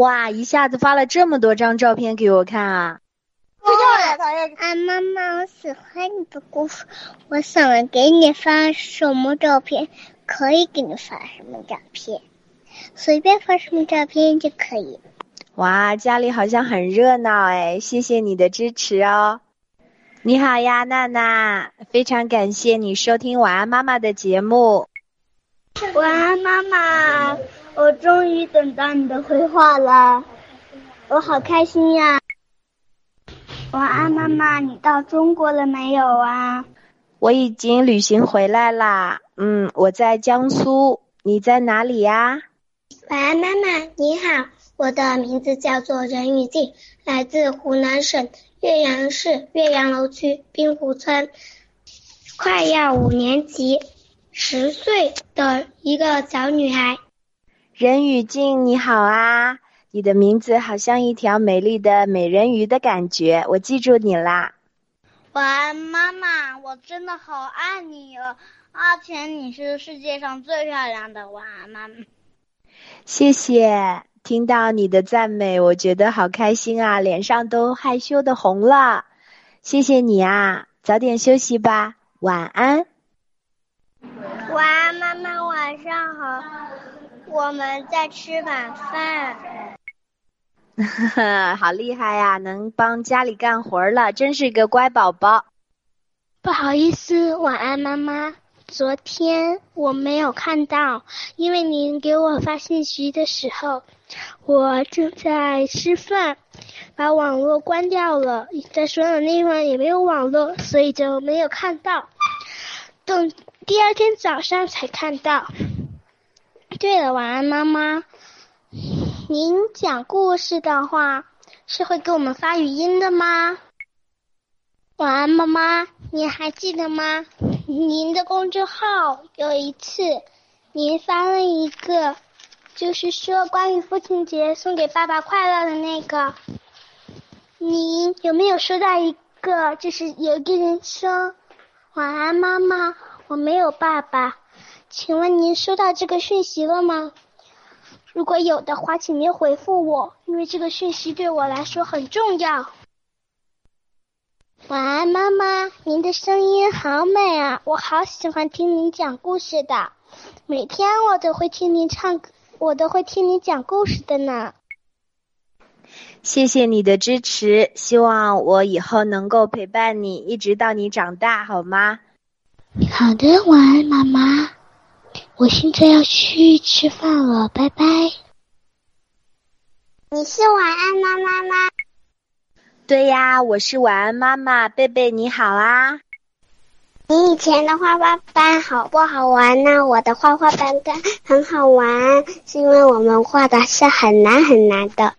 哇，一下子发了这么多张照片给我看啊！啊，妈妈，我喜欢你的故事，我想给你发什么照片，可以给你发什么照片，随便发什么照片就可以。哇，家里好像很热闹哎，谢谢你的支持哦。你好呀，娜娜，非常感谢你收听晚安妈妈的节目。晚安，妈妈，我终于等到你的回话了，我好开心呀。晚安，妈妈，你到中国了没有啊？我已经旅行回来啦。嗯，我在江苏，你在哪里呀？晚安，妈妈，你好，我的名字叫做任雨静，来自湖南省岳阳市岳阳楼区滨湖村，快要五年级，十岁的一个小女孩。任雨静，你好啊。你的名字好像一条美丽的美人鱼的感觉，我记住你啦。晚安，妈妈，我真的好爱你哦，而且你是世界上最漂亮的。晚安，妈妈。谢谢，听到你的赞美，我觉得好开心啊，脸上都害羞的红了。谢谢你啊，早点休息吧，晚安。晚安，妈妈，晚上好。我们在吃晚饭。好厉害呀，能帮家里干活了，真是个乖宝宝。不好意思，晚安，妈妈。昨天我没有看到，因为您给我发信息的时候，我正在吃饭，把网络关掉了，在所有地方也没有网络，所以就没有看到。等第二天早上才看到。对了，晚安，妈妈。您讲故事的话，是会给我们发语音的吗？晚安，妈妈，你还记得吗？您的公众号有一次，您发了一个，就是说关于父亲节送给爸爸快乐的那个。您有没有收到一个，就是有一个人说晚安，妈妈，我没有爸爸，请问您收到这个讯息了吗？如果有的话，请您回复我，因为这个讯息对我来说很重要。晚安，妈妈，您的声音好美啊，我好喜欢听您讲故事的，每天我都会听您唱，我都会听您讲故事的呢。谢谢你的支持，希望我以后能够陪伴你，一直到你长大，好吗？好的，晚安，妈妈。我现在要去吃饭了，拜拜。你是晚安妈妈吗？对呀，我是晚安妈妈。贝贝你好啊。你以前的画画班好不好玩呢？我的画画班跟很好玩，是因为我们画的是很难很难的。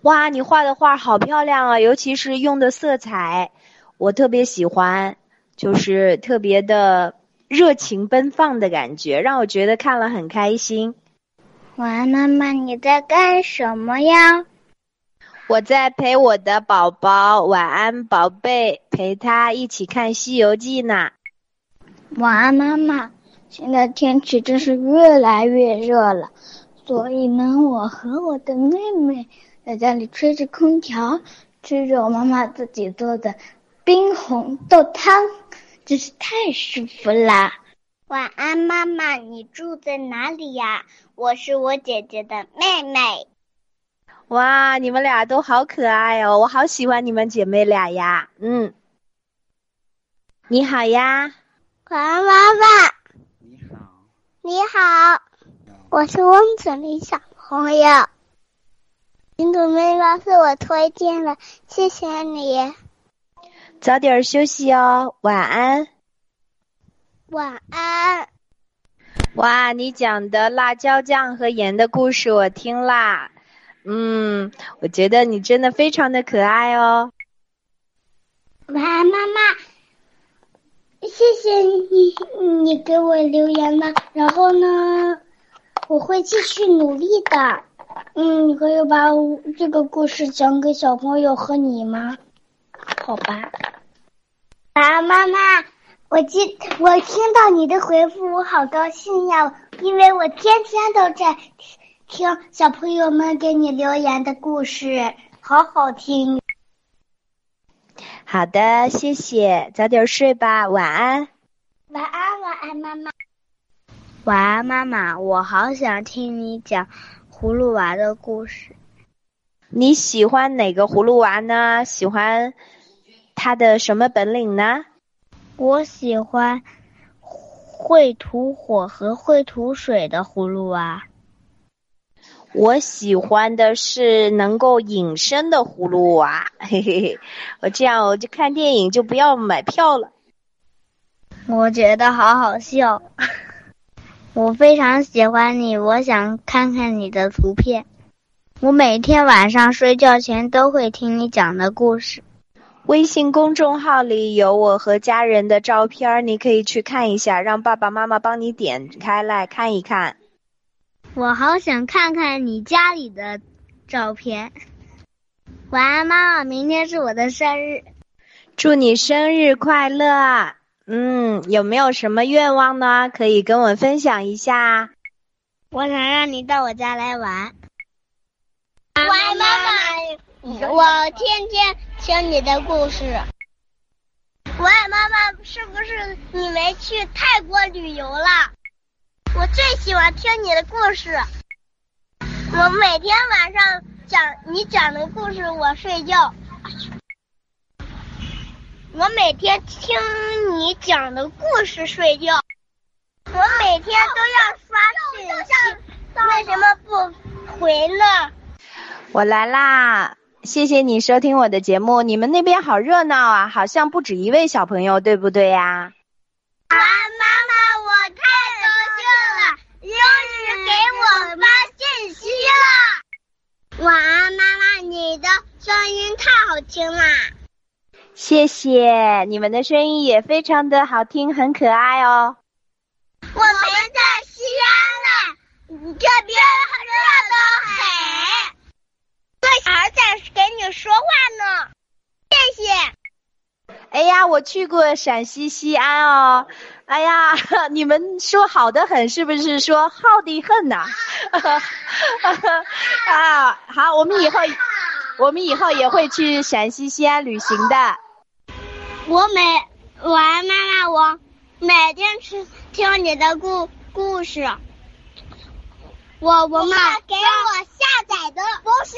哇，你画的画好漂亮啊，尤其是用的色彩，我特别喜欢，就是特别的。热情奔放的感觉让我觉得看了很开心。晚安，妈妈，你在干什么呀？我在陪我的宝宝，晚安，宝贝，陪他一起看《西游记》呢。晚安，妈妈。现在天气真是越来越热了，所以呢，我和我的妹妹在家里吹着空调，吃着我妈妈自己做的冰红豆汤。真是太舒服啦！晚安，妈妈，你住在哪里呀？我是我姐姐的妹妹。哇，你们俩都好可爱哦，我好喜欢你们姐妹俩呀。嗯，你好呀。晚安，妈妈。你好。你好。我是汪子林小朋友。你的妹妈是我推荐的，谢谢你。早点休息哦，晚安。晚安。哇，你讲的辣椒酱和盐的故事我听啦，嗯，我觉得你真的非常的可爱哦。晚安，妈妈，谢谢你，你给我留言了。然后呢，我会继续努力的。嗯，你可以把这个故事讲给小朋友和你吗？好吧。啊，妈妈，我听我听到你的回复，我好高兴呀！因为我天天都在听小朋友们给你留言的故事，好好听。好的，谢谢，早点睡吧，晚安。晚安，晚安，妈妈。晚安，妈妈。我好想听你讲葫芦娃的故事。你喜欢哪个葫芦娃呢？喜欢他的什么本领呢？我喜欢会吐火和会吐水的葫芦娃。我喜欢的是能够隐身的葫芦娃，嘿嘿嘿，我这样我就看电影就不要买票了。我觉得好好笑，我非常喜欢你，我想看看你的图片。我每天晚上睡觉前都会听你讲的故事。微信公众号里有我和家人的照片，你可以去看一下，让爸爸妈妈帮你点开来看一看。我好想看看你家里的照片。晚安，妈妈，明天是我的生日，祝你生日快乐！嗯，有没有什么愿望呢？可以跟我分享一下。我想让你到我家来玩。晚安，妈妈，我天天听你的故事。喂，妈妈，是不是你没去泰国旅游了？我最喜欢听你的故事，我每天晚上讲你讲的故事，我睡觉。我每天听你讲的故事睡觉，我每天都要刷信息，为什么不回呢？我来啦！谢谢你收听我的节目，你们那边好热闹啊，好像不止一位小朋友，对不对呀？啊，妈妈，我太高兴了，又是给我发信息了。晚安，妈妈，你的声音太好听了。谢谢，你们的声音也非常的好听，很可爱哦。我们在西安呢，这边很。对，儿在给你说话呢，谢谢。哎呀，我去过陕西西安哦。哎呀，你们说好的很，是不是说好的很呐？啊，好，我们以后我们以后也会去陕西西安旅行的。我每晚安妈妈，我每天去听你的故故事。我我妈给我下载的不是。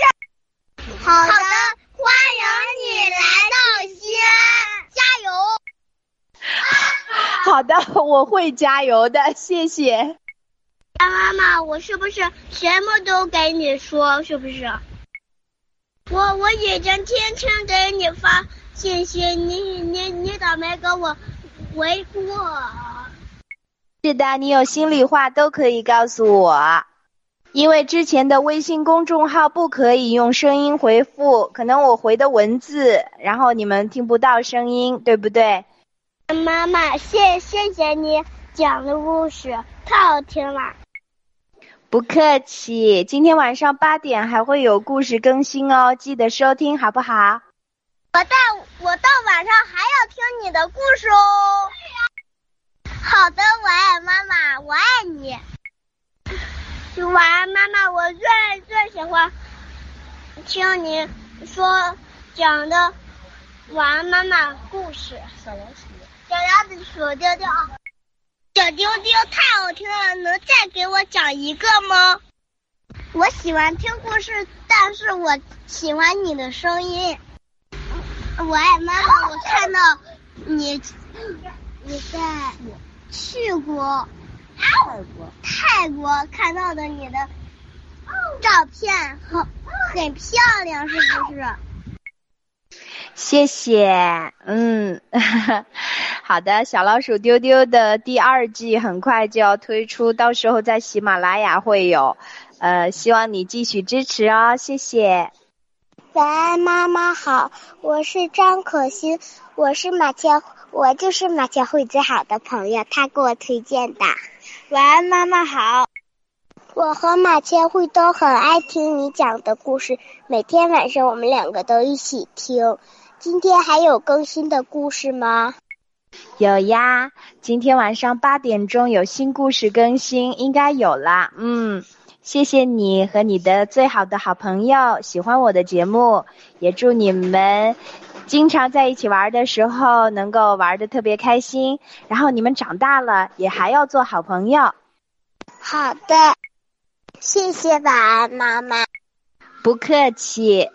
好的，欢迎你来到西安，加油！好的，我会加油的，谢谢。妈妈，我是不是什么都给你说？是不是？我我已经天天给你发。信息你，你你咋没给我回复。是的，你有心里话都可以告诉我，因为之前的微信公众号不可以用声音回复，可能我回的文字，然后你们听不到声音，对不对？妈妈，谢谢谢你讲的故事，太好听了。不客气，今天晚上八点还会有故事更新哦，记得收听好不好？我到我到晚上还要听你的故事哦。好的，我爱妈妈，我爱你。我最最喜欢听你说讲的晚安妈妈故事。小老鼠，小鸭子，小丢丢，小丢丢太好听了，能再给我讲一个吗？我喜欢听故事，但是我喜欢你的声音。我爱妈妈，我看到你你在去过泰国，泰国看到的你的照片很很漂亮，是不是？谢谢，嗯，好的，小老鼠丢丢的第二季很快就要推出，到时候在喜马拉雅会有，呃，希望你继续支持哦，谢谢。晚安，妈妈好，我是张可欣，我是马千，我就是马千惠最好的朋友，他给我推荐的。晚安，妈妈好，我和马千惠都很爱听你讲的故事，每天晚上我们两个都一起听。今天还有更新的故事吗？有呀，今天晚上八点钟有新故事更新，应该有啦。嗯。谢谢你和你的最好的好朋友喜欢我的节目，也祝你们经常在一起玩的时候能够玩的特别开心。然后你们长大了也还要做好朋友。好的，谢谢晚安妈妈。不客气。